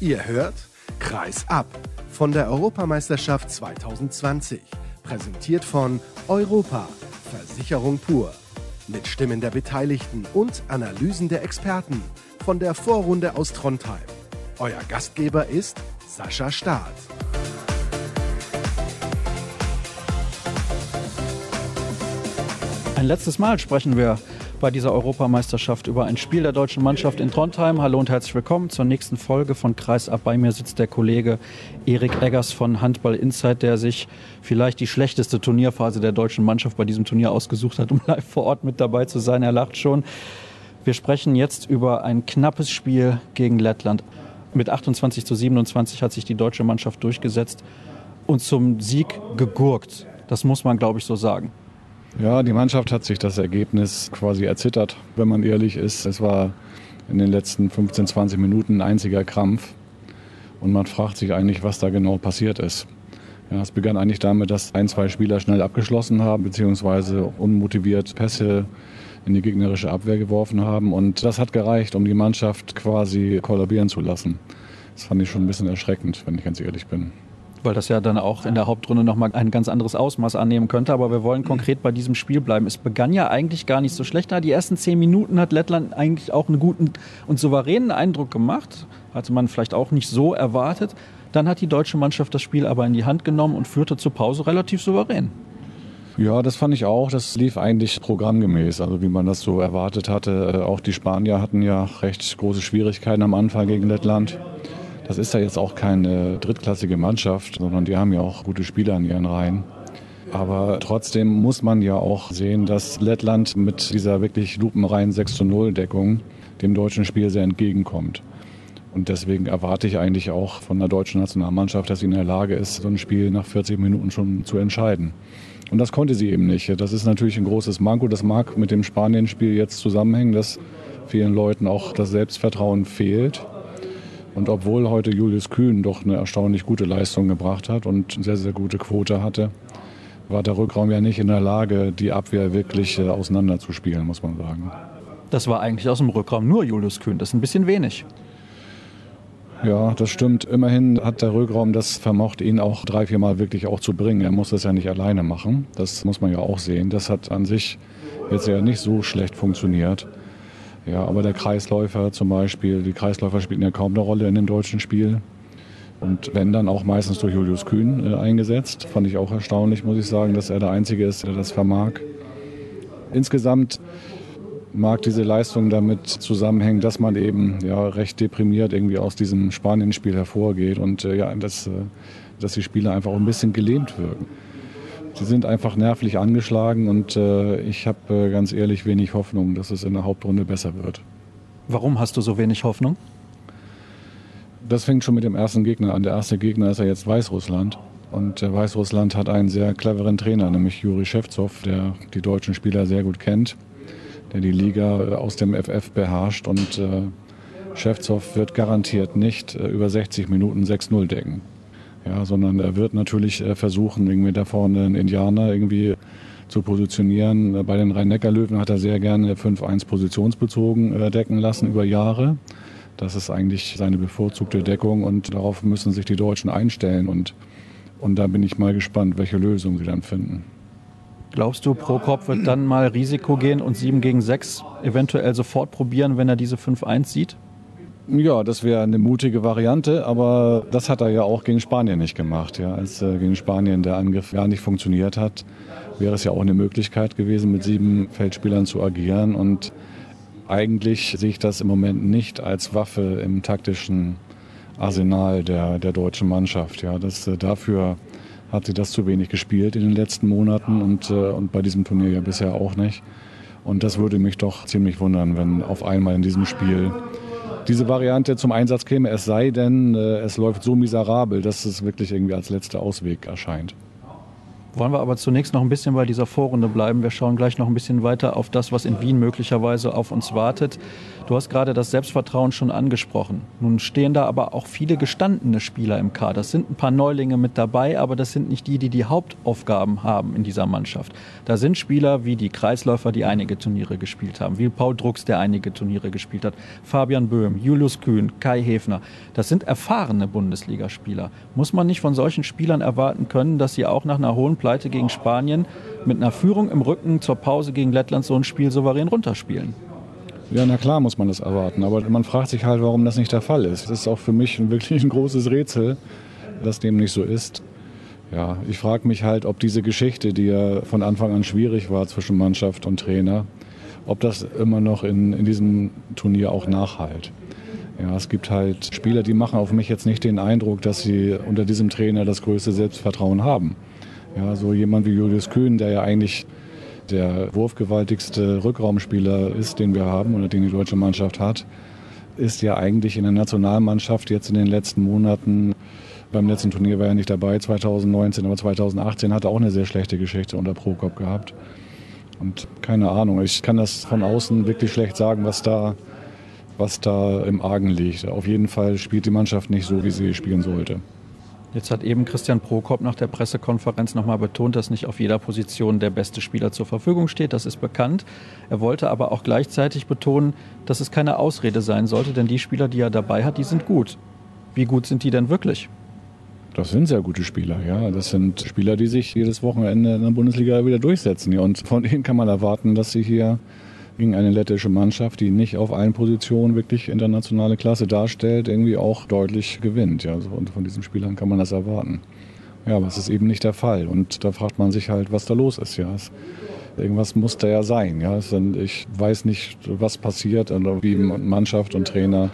Ihr hört Kreis ab von der Europameisterschaft 2020. Präsentiert von Europa, Versicherung pur. Mit Stimmen der Beteiligten und Analysen der Experten von der Vorrunde aus Trondheim. Euer Gastgeber ist Sascha Staat. Ein letztes Mal sprechen wir bei dieser Europameisterschaft über ein Spiel der deutschen Mannschaft in Trondheim. Hallo und herzlich willkommen zur nächsten Folge von Kreis ab. Bei mir sitzt der Kollege Erik Eggers von Handball Insight, der sich vielleicht die schlechteste Turnierphase der deutschen Mannschaft bei diesem Turnier ausgesucht hat, um live vor Ort mit dabei zu sein. Er lacht schon. Wir sprechen jetzt über ein knappes Spiel gegen Lettland. Mit 28 zu 27 hat sich die deutsche Mannschaft durchgesetzt und zum Sieg gegurkt. Das muss man, glaube ich, so sagen. Ja, die Mannschaft hat sich das Ergebnis quasi erzittert, wenn man ehrlich ist. Es war in den letzten 15, 20 Minuten ein einziger Krampf. Und man fragt sich eigentlich, was da genau passiert ist. Ja, es begann eigentlich damit, dass ein, zwei Spieler schnell abgeschlossen haben, beziehungsweise unmotiviert Pässe in die gegnerische Abwehr geworfen haben. Und das hat gereicht, um die Mannschaft quasi kollabieren zu lassen. Das fand ich schon ein bisschen erschreckend, wenn ich ganz ehrlich bin weil das ja dann auch in der Hauptrunde nochmal ein ganz anderes Ausmaß annehmen könnte. Aber wir wollen konkret bei diesem Spiel bleiben. Es begann ja eigentlich gar nicht so schlecht. Die ersten zehn Minuten hat Lettland eigentlich auch einen guten und souveränen Eindruck gemacht. Hatte man vielleicht auch nicht so erwartet. Dann hat die deutsche Mannschaft das Spiel aber in die Hand genommen und führte zur Pause relativ souverän. Ja, das fand ich auch. Das lief eigentlich programmgemäß, also wie man das so erwartet hatte. Äh, auch die Spanier hatten ja recht große Schwierigkeiten am Anfang gegen Lettland. Das ist ja jetzt auch keine drittklassige Mannschaft, sondern die haben ja auch gute Spieler in ihren Reihen. Aber trotzdem muss man ja auch sehen, dass Lettland mit dieser wirklich lupenreinen 6 zu 0 Deckung dem deutschen Spiel sehr entgegenkommt. Und deswegen erwarte ich eigentlich auch von der deutschen Nationalmannschaft, dass sie in der Lage ist, so ein Spiel nach 40 Minuten schon zu entscheiden. Und das konnte sie eben nicht. Das ist natürlich ein großes Manko. Das mag mit dem Spanien-Spiel jetzt zusammenhängen, dass vielen Leuten auch das Selbstvertrauen fehlt. Und obwohl heute Julius Kühn doch eine erstaunlich gute Leistung gebracht hat und eine sehr, sehr gute Quote hatte, war der Rückraum ja nicht in der Lage, die Abwehr wirklich äh, auseinanderzuspielen, muss man sagen. Das war eigentlich aus dem Rückraum nur Julius Kühn. Das ist ein bisschen wenig. Ja, das stimmt. Immerhin hat der Rückraum das vermocht, ihn auch drei, vier Mal wirklich auch zu bringen. Er muss das ja nicht alleine machen. Das muss man ja auch sehen. Das hat an sich jetzt ja nicht so schlecht funktioniert. Ja, aber der Kreisläufer zum Beispiel, die Kreisläufer spielen ja kaum eine Rolle in dem deutschen Spiel. Und wenn dann auch meistens durch Julius Kühn äh, eingesetzt. Fand ich auch erstaunlich, muss ich sagen, dass er der Einzige ist, der das vermag. Insgesamt mag diese Leistung damit zusammenhängen, dass man eben ja, recht deprimiert irgendwie aus diesem Spanien-Spiel hervorgeht und äh, ja, dass, äh, dass die Spieler einfach auch ein bisschen gelähmt wirken. Sie sind einfach nervlich angeschlagen und äh, ich habe äh, ganz ehrlich wenig Hoffnung, dass es in der Hauptrunde besser wird. Warum hast du so wenig Hoffnung? Das fängt schon mit dem ersten Gegner an. Der erste Gegner ist ja jetzt Weißrussland. Und äh, Weißrussland hat einen sehr cleveren Trainer, nämlich Juri Schewzow, der die deutschen Spieler sehr gut kennt, der die Liga äh, aus dem FF beherrscht. Und äh, Schewzow wird garantiert nicht äh, über 60 Minuten 6-0 decken. Ja, sondern er wird natürlich äh, versuchen, irgendwie da vorne einen Indianer irgendwie zu positionieren. Bei den Rhein-Neckar-Löwen hat er sehr gerne 5-1 positionsbezogen äh, decken lassen über Jahre. Das ist eigentlich seine bevorzugte Deckung und darauf müssen sich die Deutschen einstellen. Und, und da bin ich mal gespannt, welche Lösung sie dann finden. Glaubst du, Prokop wird dann mal Risiko gehen und 7 gegen 6 eventuell sofort probieren, wenn er diese 5-1 sieht? Ja, das wäre eine mutige Variante, aber das hat er ja auch gegen Spanien nicht gemacht. Ja. Als äh, gegen Spanien der Angriff gar nicht funktioniert hat, wäre es ja auch eine Möglichkeit gewesen, mit sieben Feldspielern zu agieren. Und eigentlich sehe ich das im Moment nicht als Waffe im taktischen Arsenal der, der deutschen Mannschaft. Ja. Das, äh, dafür hat sie das zu wenig gespielt in den letzten Monaten und, äh, und bei diesem Turnier ja bisher auch nicht. Und das würde mich doch ziemlich wundern, wenn auf einmal in diesem Spiel diese Variante zum Einsatz käme, es sei denn, äh, es läuft so miserabel, dass es wirklich irgendwie als letzter Ausweg erscheint. Wollen wir aber zunächst noch ein bisschen bei dieser Vorrunde bleiben. Wir schauen gleich noch ein bisschen weiter auf das, was in Wien möglicherweise auf uns wartet. Du hast gerade das Selbstvertrauen schon angesprochen. Nun stehen da aber auch viele gestandene Spieler im Kader. Es sind ein paar Neulinge mit dabei, aber das sind nicht die, die die Hauptaufgaben haben in dieser Mannschaft. Da sind Spieler wie die Kreisläufer, die einige Turniere gespielt haben, wie Paul Drucks, der einige Turniere gespielt hat, Fabian Böhm, Julius Kühn, Kai Hefner. Das sind erfahrene Bundesligaspieler. Muss man nicht von solchen Spielern erwarten können, dass sie auch nach einer hohen Pleite gegen Spanien mit einer Führung im Rücken zur Pause gegen Lettland so ein Spiel souverän runterspielen? Ja, na klar muss man das erwarten. Aber man fragt sich halt, warum das nicht der Fall ist. Das ist auch für mich wirklich ein großes Rätsel, dass dem nicht so ist. Ja, ich frage mich halt, ob diese Geschichte, die ja von Anfang an schwierig war zwischen Mannschaft und Trainer, ob das immer noch in, in diesem Turnier auch nachhalt. Ja, es gibt halt Spieler, die machen auf mich jetzt nicht den Eindruck, dass sie unter diesem Trainer das größte Selbstvertrauen haben. Ja, so jemand wie Julius Kühn, der ja eigentlich der wurfgewaltigste Rückraumspieler ist, den wir haben oder den die deutsche Mannschaft hat, ist ja eigentlich in der Nationalmannschaft jetzt in den letzten Monaten, beim letzten Turnier war er nicht dabei, 2019, aber 2018 hat er auch eine sehr schlechte Geschichte unter Prokop gehabt. Und keine Ahnung, ich kann das von außen wirklich schlecht sagen, was da, was da im Argen liegt. Auf jeden Fall spielt die Mannschaft nicht so, wie sie spielen sollte. Jetzt hat eben Christian Prokop nach der Pressekonferenz nochmal betont, dass nicht auf jeder Position der beste Spieler zur Verfügung steht. Das ist bekannt. Er wollte aber auch gleichzeitig betonen, dass es keine Ausrede sein sollte, denn die Spieler, die er dabei hat, die sind gut. Wie gut sind die denn wirklich? Das sind sehr gute Spieler, ja. Das sind Spieler, die sich jedes Wochenende in der Bundesliga wieder durchsetzen. Und von denen kann man erwarten, dass sie hier gegen eine lettische Mannschaft, die nicht auf allen Positionen wirklich internationale Klasse darstellt, irgendwie auch deutlich gewinnt. Ja, und von diesen Spielern kann man das erwarten. Ja, aber es ist eben nicht der Fall. Und da fragt man sich halt, was da los ist. Ja, es, irgendwas muss da ja sein. Ja, es, ich weiß nicht, was passiert oder wie Mannschaft und Trainer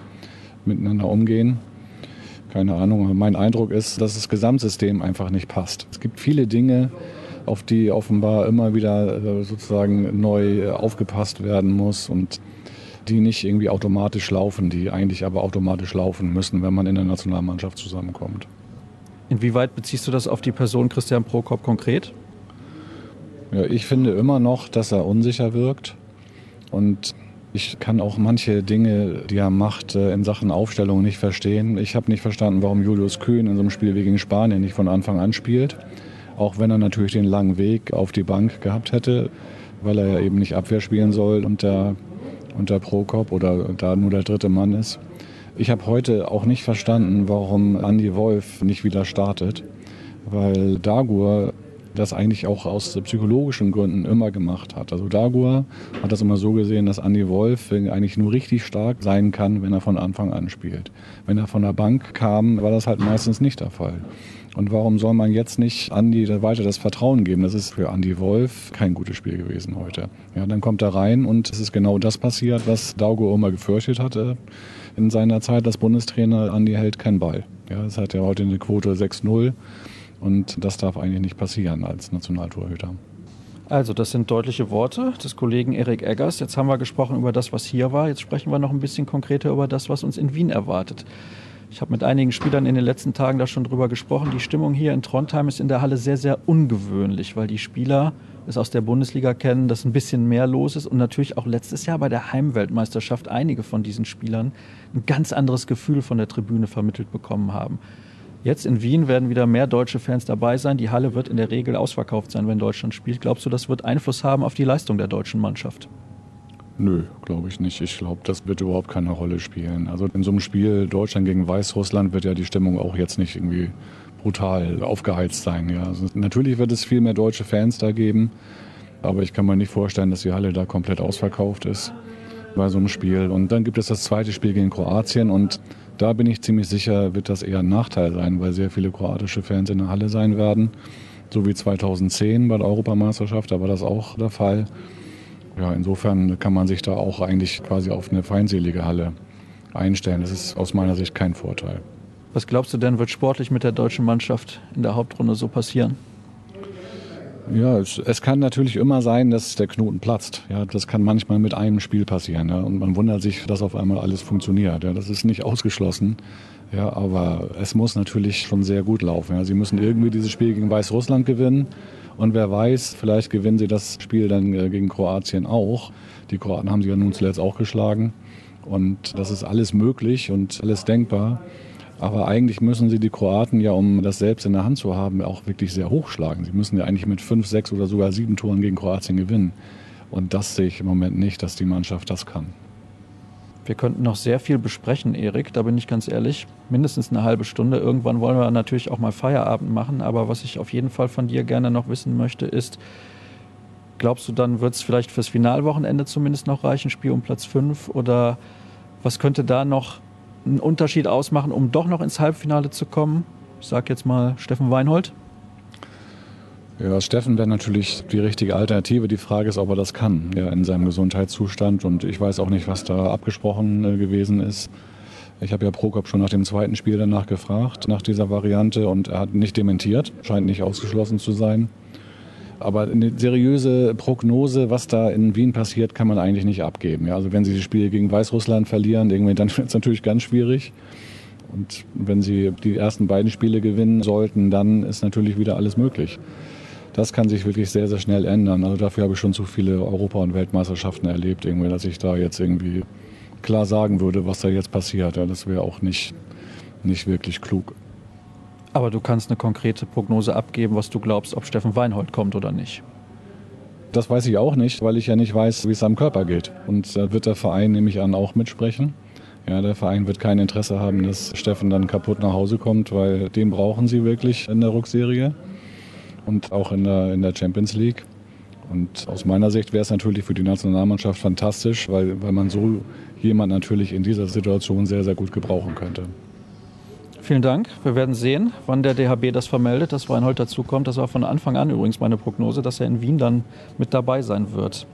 miteinander umgehen. Keine Ahnung. Mein Eindruck ist, dass das Gesamtsystem einfach nicht passt. Es gibt viele Dinge, auf die offenbar immer wieder äh, sozusagen neu äh, aufgepasst werden muss und die nicht irgendwie automatisch laufen, die eigentlich aber automatisch laufen müssen, wenn man in der Nationalmannschaft zusammenkommt. Inwieweit beziehst du das auf die Person Christian Prokop konkret? Ja, ich finde immer noch, dass er unsicher wirkt und ich kann auch manche Dinge, die er macht, äh, in Sachen Aufstellung nicht verstehen. Ich habe nicht verstanden, warum Julius Kühn in so einem Spiel wie gegen Spanien nicht von Anfang an spielt auch wenn er natürlich den langen Weg auf die Bank gehabt hätte, weil er ja eben nicht Abwehr spielen soll unter, unter Prokop oder da nur der dritte Mann ist. Ich habe heute auch nicht verstanden, warum Andy Wolf nicht wieder startet, weil Dagur das eigentlich auch aus psychologischen Gründen immer gemacht hat. Also Dagur hat das immer so gesehen, dass Andy Wolf eigentlich nur richtig stark sein kann, wenn er von Anfang an spielt. Wenn er von der Bank kam, war das halt meistens nicht der Fall. Und warum soll man jetzt nicht Andi weiter das Vertrauen geben? Das ist für Andi Wolf kein gutes Spiel gewesen heute. Ja, dann kommt er rein und es ist genau das passiert, was Daugo immer gefürchtet hatte in seiner Zeit als Bundestrainer. Andi hält keinen Ball. Ja, es hat ja heute eine Quote 6-0 und das darf eigentlich nicht passieren als Nationaltorhüter. Also, das sind deutliche Worte des Kollegen Erik Eggers. Jetzt haben wir gesprochen über das, was hier war. Jetzt sprechen wir noch ein bisschen konkreter über das, was uns in Wien erwartet. Ich habe mit einigen Spielern in den letzten Tagen da schon drüber gesprochen. Die Stimmung hier in Trondheim ist in der Halle sehr, sehr ungewöhnlich, weil die Spieler es aus der Bundesliga kennen, dass ein bisschen mehr los ist und natürlich auch letztes Jahr bei der Heimweltmeisterschaft einige von diesen Spielern ein ganz anderes Gefühl von der Tribüne vermittelt bekommen haben. Jetzt in Wien werden wieder mehr deutsche Fans dabei sein. Die Halle wird in der Regel ausverkauft sein, wenn Deutschland spielt. Glaubst du, das wird Einfluss haben auf die Leistung der deutschen Mannschaft? Nö, glaube ich nicht. Ich glaube, das wird überhaupt keine Rolle spielen. Also in so einem Spiel Deutschland gegen Weißrussland wird ja die Stimmung auch jetzt nicht irgendwie brutal aufgeheizt sein. Ja. Also natürlich wird es viel mehr deutsche Fans da geben, aber ich kann mir nicht vorstellen, dass die Halle da komplett ausverkauft ist bei so einem Spiel. Und dann gibt es das zweite Spiel gegen Kroatien und da bin ich ziemlich sicher, wird das eher ein Nachteil sein, weil sehr viele kroatische Fans in der Halle sein werden. So wie 2010 bei der Europameisterschaft, da war das auch der Fall. Ja, insofern kann man sich da auch eigentlich quasi auf eine feindselige Halle einstellen. Das ist aus meiner Sicht kein Vorteil. Was glaubst du denn, wird sportlich mit der deutschen Mannschaft in der Hauptrunde so passieren? Ja, es, es, kann natürlich immer sein, dass der Knoten platzt. Ja, das kann manchmal mit einem Spiel passieren. Ja, und man wundert sich, dass auf einmal alles funktioniert. Ja, das ist nicht ausgeschlossen. Ja, aber es muss natürlich schon sehr gut laufen. Ja. Sie müssen irgendwie dieses Spiel gegen Weißrussland gewinnen. Und wer weiß, vielleicht gewinnen sie das Spiel dann äh, gegen Kroatien auch. Die Kroaten haben sie ja nun zuletzt auch geschlagen. Und das ist alles möglich und alles denkbar. Aber eigentlich müssen sie die Kroaten ja, um das selbst in der Hand zu haben, auch wirklich sehr hochschlagen. Sie müssen ja eigentlich mit fünf, sechs oder sogar sieben Toren gegen Kroatien gewinnen. Und das sehe ich im Moment nicht, dass die Mannschaft das kann. Wir könnten noch sehr viel besprechen, Erik, da bin ich ganz ehrlich. Mindestens eine halbe Stunde. Irgendwann wollen wir natürlich auch mal Feierabend machen. Aber was ich auf jeden Fall von dir gerne noch wissen möchte, ist, glaubst du, dann wird es vielleicht fürs Finalwochenende zumindest noch reichen, Spiel um Platz 5? Oder was könnte da noch einen Unterschied ausmachen, um doch noch ins Halbfinale zu kommen? Ich sage jetzt mal Steffen Weinhold. Ja, Steffen wäre natürlich die richtige Alternative. Die Frage ist, ob er das kann, ja, in seinem Gesundheitszustand. Und ich weiß auch nicht, was da abgesprochen äh, gewesen ist. Ich habe ja Prokop schon nach dem zweiten Spiel danach gefragt, nach dieser Variante, und er hat nicht dementiert. Scheint nicht ausgeschlossen zu sein. Aber eine seriöse Prognose, was da in Wien passiert, kann man eigentlich nicht abgeben. Ja, also wenn sie das Spiel gegen Weißrussland verlieren, dann wird es natürlich ganz schwierig. Und wenn sie die ersten beiden Spiele gewinnen sollten, dann ist natürlich wieder alles möglich das kann sich wirklich sehr, sehr schnell ändern. Also dafür habe ich schon zu viele Europa- und Weltmeisterschaften erlebt, irgendwie, dass ich da jetzt irgendwie klar sagen würde, was da jetzt passiert. Ja, das wäre auch nicht, nicht wirklich klug. Aber du kannst eine konkrete Prognose abgeben, was du glaubst, ob Steffen Weinhold kommt oder nicht. Das weiß ich auch nicht, weil ich ja nicht weiß, wie es am Körper geht. Und da wird der Verein nämlich an auch mitsprechen. Ja, der Verein wird kein Interesse haben, dass Steffen dann kaputt nach Hause kommt, weil den brauchen sie wirklich in der Rückserie und auch in der, in der Champions League. Und aus meiner Sicht wäre es natürlich für die Nationalmannschaft fantastisch, weil, weil man so jemand natürlich in dieser Situation sehr, sehr gut gebrauchen könnte. Vielen Dank. Wir werden sehen, wann der DHB das vermeldet, dass Reinhold dazukommt. Das war von Anfang an übrigens meine Prognose, dass er in Wien dann mit dabei sein wird.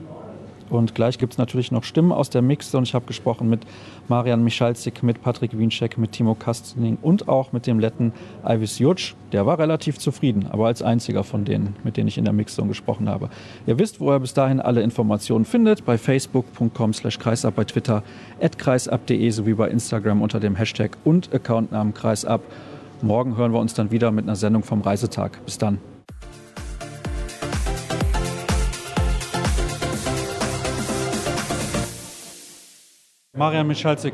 Und gleich gibt es natürlich noch Stimmen aus der Mixte und ich habe gesprochen mit Marian Michalzik, mit Patrick Wienscheck, mit Timo Kastening und auch mit dem Letten Ivis Jutsch. Der war relativ zufrieden, aber als einziger von denen, mit denen ich in der Mixzone gesprochen habe. Ihr wisst, wo ihr bis dahin alle Informationen findet, bei facebook.com slash kreisab, bei Twitter at kreisab.de sowie bei Instagram unter dem Hashtag und Accountnamen kreisab. Morgen hören wir uns dann wieder mit einer Sendung vom Reisetag. Bis dann. Marian Michalzik,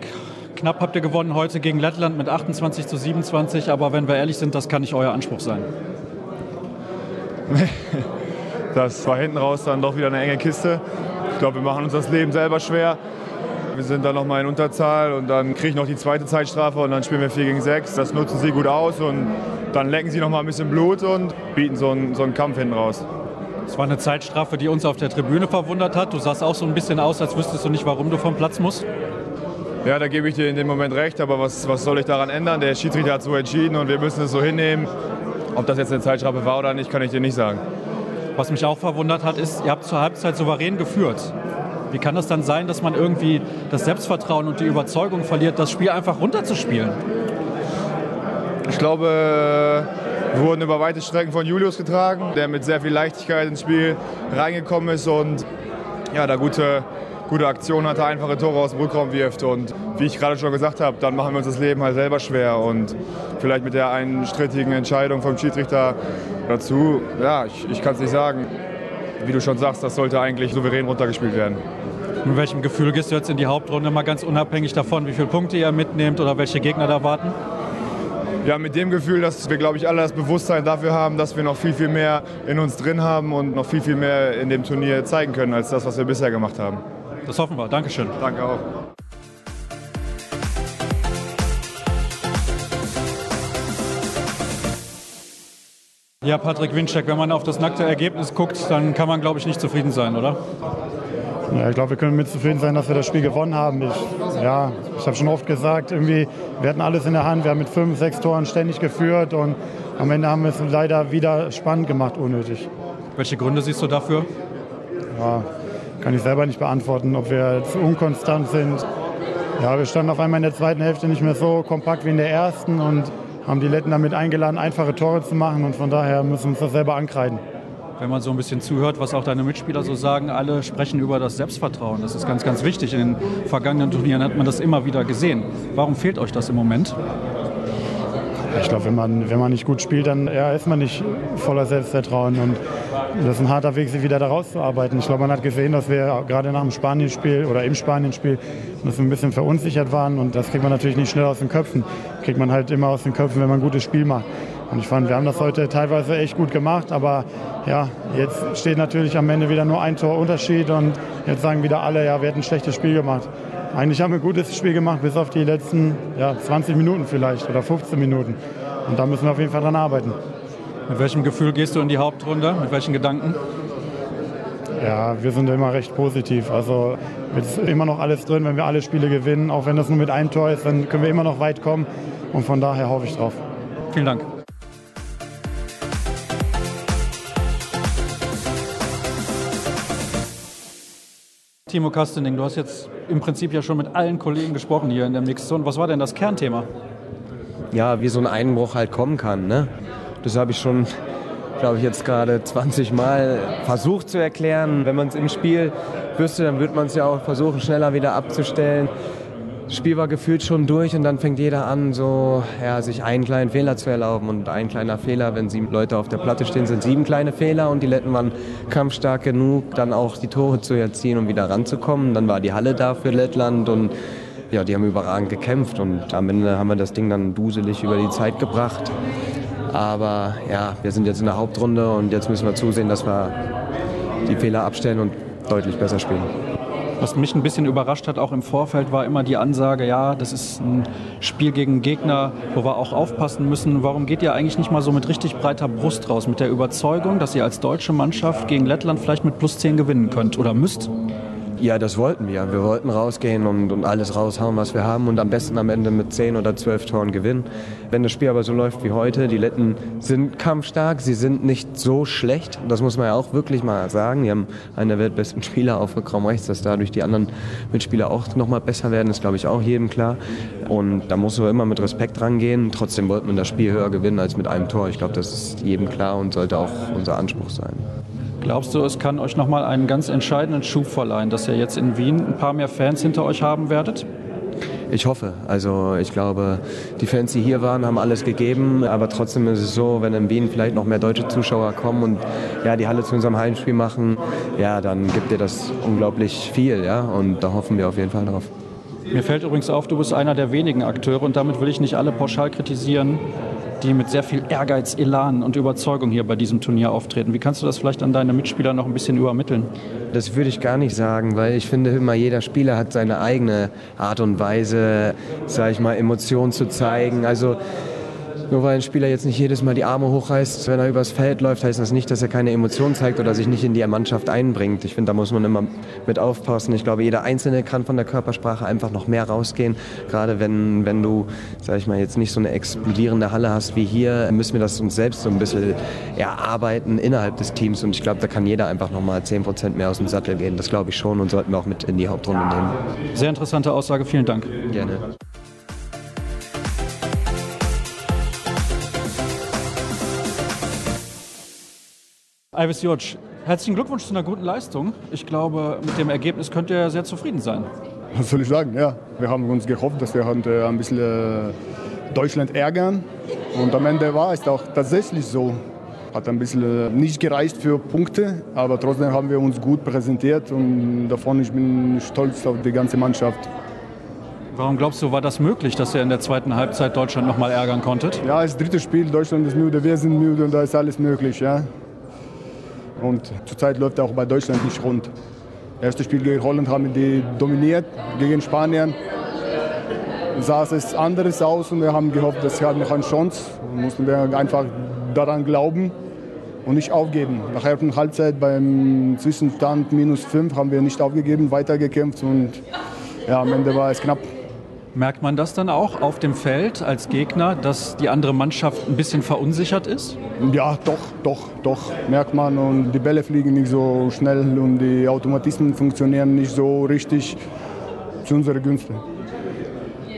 knapp habt ihr gewonnen heute gegen Lettland mit 28 zu 27, aber wenn wir ehrlich sind, das kann nicht euer Anspruch sein. Das war hinten raus dann doch wieder eine enge Kiste. Ich glaube, wir machen uns das Leben selber schwer. Wir sind dann nochmal in Unterzahl und dann kriege ich noch die zweite Zeitstrafe und dann spielen wir 4 gegen 6. Das nutzen sie gut aus und dann lecken sie nochmal ein bisschen Blut und bieten so einen, so einen Kampf hinten raus. Es war eine Zeitstrafe, die uns auf der Tribüne verwundert hat. Du sahst auch so ein bisschen aus, als wüsstest du nicht, warum du vom Platz musst. Ja, da gebe ich dir in dem Moment recht, aber was, was soll ich daran ändern? Der Schiedsrichter hat so entschieden und wir müssen es so hinnehmen. Ob das jetzt eine Zeitstrafe war oder nicht, kann ich dir nicht sagen. Was mich auch verwundert hat, ist, ihr habt zur Halbzeit souverän geführt. Wie kann das dann sein, dass man irgendwie das Selbstvertrauen und die Überzeugung verliert, das Spiel einfach runterzuspielen? Ich glaube, wir wurden über weite Strecken von Julius getragen, der mit sehr viel Leichtigkeit ins Spiel reingekommen ist und ja, da gute gute Aktion hatte, einfache Tore aus dem Rückraum wirft. Und wie ich gerade schon gesagt habe, dann machen wir uns das Leben halt selber schwer. Und vielleicht mit der einen strittigen Entscheidung vom Schiedsrichter dazu, ja, ich, ich kann es nicht sagen. Wie du schon sagst, das sollte eigentlich souverän runtergespielt werden. Mit welchem Gefühl gehst du jetzt in die Hauptrunde, mal ganz unabhängig davon, wie viele Punkte ihr mitnehmt oder welche Gegner da warten? Ja, mit dem Gefühl, dass wir, glaube ich, alle das Bewusstsein dafür haben, dass wir noch viel, viel mehr in uns drin haben und noch viel, viel mehr in dem Turnier zeigen können, als das, was wir bisher gemacht haben. Das hoffen wir. Dankeschön. Danke auch. Ja, Patrick Winczek, wenn man auf das nackte Ergebnis guckt, dann kann man, glaube ich, nicht zufrieden sein, oder? Ja, ich glaube, wir können mit zufrieden sein, dass wir das Spiel gewonnen haben. Ich, ja, ich habe schon oft gesagt, irgendwie, wir hatten alles in der Hand. Wir haben mit fünf, sechs Toren ständig geführt und am Ende haben wir es leider wieder spannend gemacht, unnötig. Welche Gründe siehst du dafür? Ja, kann ich selber nicht beantworten, ob wir zu unkonstant sind. Ja, wir standen auf einmal in der zweiten Hälfte nicht mehr so kompakt wie in der ersten und haben die Letten damit eingeladen, einfache Tore zu machen und von daher müssen wir uns das selber ankreiden. Wenn man so ein bisschen zuhört, was auch deine Mitspieler so sagen, alle sprechen über das Selbstvertrauen. Das ist ganz, ganz wichtig. In den vergangenen Turnieren hat man das immer wieder gesehen. Warum fehlt euch das im Moment? Ich glaube, wenn man, wenn man nicht gut spielt, dann ja, ist man nicht voller Selbstvertrauen. Und das ist ein harter Weg, sich wieder da rauszuarbeiten. Ich glaube, man hat gesehen, dass wir gerade nach dem Spanienspiel oder im Spanienspiel dass wir ein bisschen verunsichert waren. Und das kriegt man natürlich nicht schnell aus den Köpfen. Kriegt man halt immer aus den Köpfen, wenn man ein gutes Spiel macht. Und ich fand, wir haben das heute teilweise echt gut gemacht. Aber ja, jetzt steht natürlich am Ende wieder nur ein Tor Unterschied. Und jetzt sagen wieder alle, ja, wir hätten ein schlechtes Spiel gemacht. Eigentlich haben wir ein gutes Spiel gemacht, bis auf die letzten ja, 20 Minuten vielleicht oder 15 Minuten. Und da müssen wir auf jeden Fall dran arbeiten. Mit welchem Gefühl gehst du in die Hauptrunde? Mit welchen Gedanken? Ja, wir sind immer recht positiv. Also ist immer noch alles drin, wenn wir alle Spiele gewinnen. Auch wenn das nur mit einem Tor ist, dann können wir immer noch weit kommen. Und von daher hoffe ich drauf. Vielen Dank. Timo Kastening, du hast jetzt im Prinzip ja schon mit allen Kollegen gesprochen hier in der Mixzone. Was war denn das Kernthema? Ja, wie so ein Einbruch halt kommen kann. Ne? Das habe ich schon, glaube ich, jetzt gerade 20 Mal versucht zu erklären. Wenn man es im Spiel wüsste, dann würde man es ja auch versuchen, schneller wieder abzustellen. Das Spiel war gefühlt schon durch und dann fängt jeder an, so ja, sich einen kleinen Fehler zu erlauben. Und ein kleiner Fehler, wenn sieben Leute auf der Platte stehen, sind sieben kleine Fehler und die Letten waren kampfstark genug, dann auch die Tore zu erzielen und wieder ranzukommen. Dann war die Halle da für Lettland und ja, die haben überragend gekämpft und am Ende haben wir das Ding dann duselig über die Zeit gebracht. Aber ja, wir sind jetzt in der Hauptrunde und jetzt müssen wir zusehen, dass wir die Fehler abstellen und deutlich besser spielen. Was mich ein bisschen überrascht hat, auch im Vorfeld, war immer die Ansage, ja, das ist ein Spiel gegen Gegner, wo wir auch aufpassen müssen. Warum geht ihr eigentlich nicht mal so mit richtig breiter Brust raus? Mit der Überzeugung, dass ihr als deutsche Mannschaft gegen Lettland vielleicht mit plus 10 gewinnen könnt oder müsst? Ja, das wollten wir. Wir wollten rausgehen und, und alles raushauen, was wir haben und am besten am Ende mit 10 oder 12 Toren gewinnen. Wenn das Spiel aber so läuft wie heute, die Letten sind kampfstark, sie sind nicht so schlecht. Das muss man ja auch wirklich mal sagen. Die haben einen der weltbesten Spieler auf Raum rechts, dass dadurch die anderen Mitspieler auch noch mal besser werden, ist glaube ich auch jedem klar. Und da muss man immer mit Respekt rangehen. Trotzdem wollten wir das Spiel höher gewinnen als mit einem Tor. Ich glaube, das ist jedem klar und sollte auch unser Anspruch sein. Glaubst du, es kann euch nochmal einen ganz entscheidenden Schub verleihen, dass ihr jetzt in Wien ein paar mehr Fans hinter euch haben werdet? Ich hoffe. Also ich glaube, die Fans, die hier waren, haben alles gegeben. Aber trotzdem ist es so, wenn in Wien vielleicht noch mehr deutsche Zuschauer kommen und ja, die Halle zu unserem Heimspiel machen, ja, dann gibt dir das unglaublich viel. Ja? Und da hoffen wir auf jeden Fall drauf. Mir fällt übrigens auf, du bist einer der wenigen Akteure und damit will ich nicht alle pauschal kritisieren, die mit sehr viel Ehrgeiz, Elan und Überzeugung hier bei diesem Turnier auftreten. Wie kannst du das vielleicht an deine Mitspieler noch ein bisschen übermitteln? Das würde ich gar nicht sagen, weil ich finde immer, jeder Spieler hat seine eigene Art und Weise, sage ich mal, Emotionen zu zeigen. Also nur weil ein Spieler jetzt nicht jedes Mal die Arme hochreißt, wenn er übers Feld läuft, heißt das nicht, dass er keine Emotionen zeigt oder sich nicht in die Mannschaft einbringt. Ich finde, da muss man immer mit aufpassen. Ich glaube, jeder Einzelne kann von der Körpersprache einfach noch mehr rausgehen. Gerade wenn, wenn du, sag ich mal, jetzt nicht so eine explodierende Halle hast wie hier, müssen wir das uns selbst so ein bisschen erarbeiten innerhalb des Teams. Und ich glaube, da kann jeder einfach noch mal 10 Prozent mehr aus dem Sattel gehen. Das glaube ich schon und sollten wir auch mit in die Hauptrunde nehmen. Sehr interessante Aussage. Vielen Dank. Gerne. Ivis Joc, herzlichen Glückwunsch zu einer guten Leistung. Ich glaube, mit dem Ergebnis könnt ihr sehr zufrieden sein. Was soll ich sagen? Ja, wir haben uns gehofft, dass wir heute ein bisschen äh, Deutschland ärgern. Und am Ende war es auch tatsächlich so. Hat ein bisschen äh, nicht gereicht für Punkte, aber trotzdem haben wir uns gut präsentiert und davon ich bin stolz auf die ganze Mannschaft. Warum glaubst du, war das möglich, dass ihr in der zweiten Halbzeit Deutschland noch mal ärgern konntet? Ja, das dritte Spiel, Deutschland ist müde, wir sind müde und da ist alles möglich. Ja. Und zurzeit läuft auch bei Deutschland nicht rund. Erstes Spiel gegen Holland haben die dominiert, gegen Spanien sah es anderes aus und wir haben gehofft, dass wir noch eine Chance. Da mussten wir einfach daran glauben und nicht aufgeben. Nach der Halbzeit beim Zwischenstand minus 5 haben wir nicht aufgegeben, weitergekämpft und ja, am Ende war es knapp. Merkt man das dann auch auf dem Feld als Gegner, dass die andere Mannschaft ein bisschen verunsichert ist? Ja, doch, doch, doch, merkt man. Und die Bälle fliegen nicht so schnell und die Automatismen funktionieren nicht so richtig zu unserer Günste.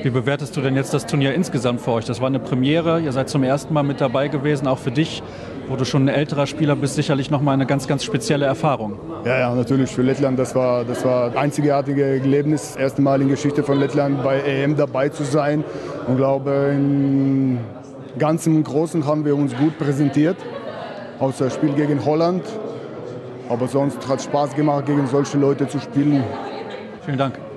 Wie bewertest du denn jetzt das Turnier insgesamt für euch? Das war eine Premiere, ihr seid zum ersten Mal mit dabei gewesen, auch für dich wo du schon ein älterer Spieler bist, sicherlich nochmal eine ganz, ganz spezielle Erfahrung. Ja, ja, natürlich. Für Lettland, das war das war ein einzigartiges Erlebnis. Das erste Mal in der Geschichte von Lettland bei EM dabei zu sein. Und glaube, im Großen haben wir uns gut präsentiert. Außer das Spiel gegen Holland. Aber sonst hat es Spaß gemacht, gegen solche Leute zu spielen. Vielen Dank.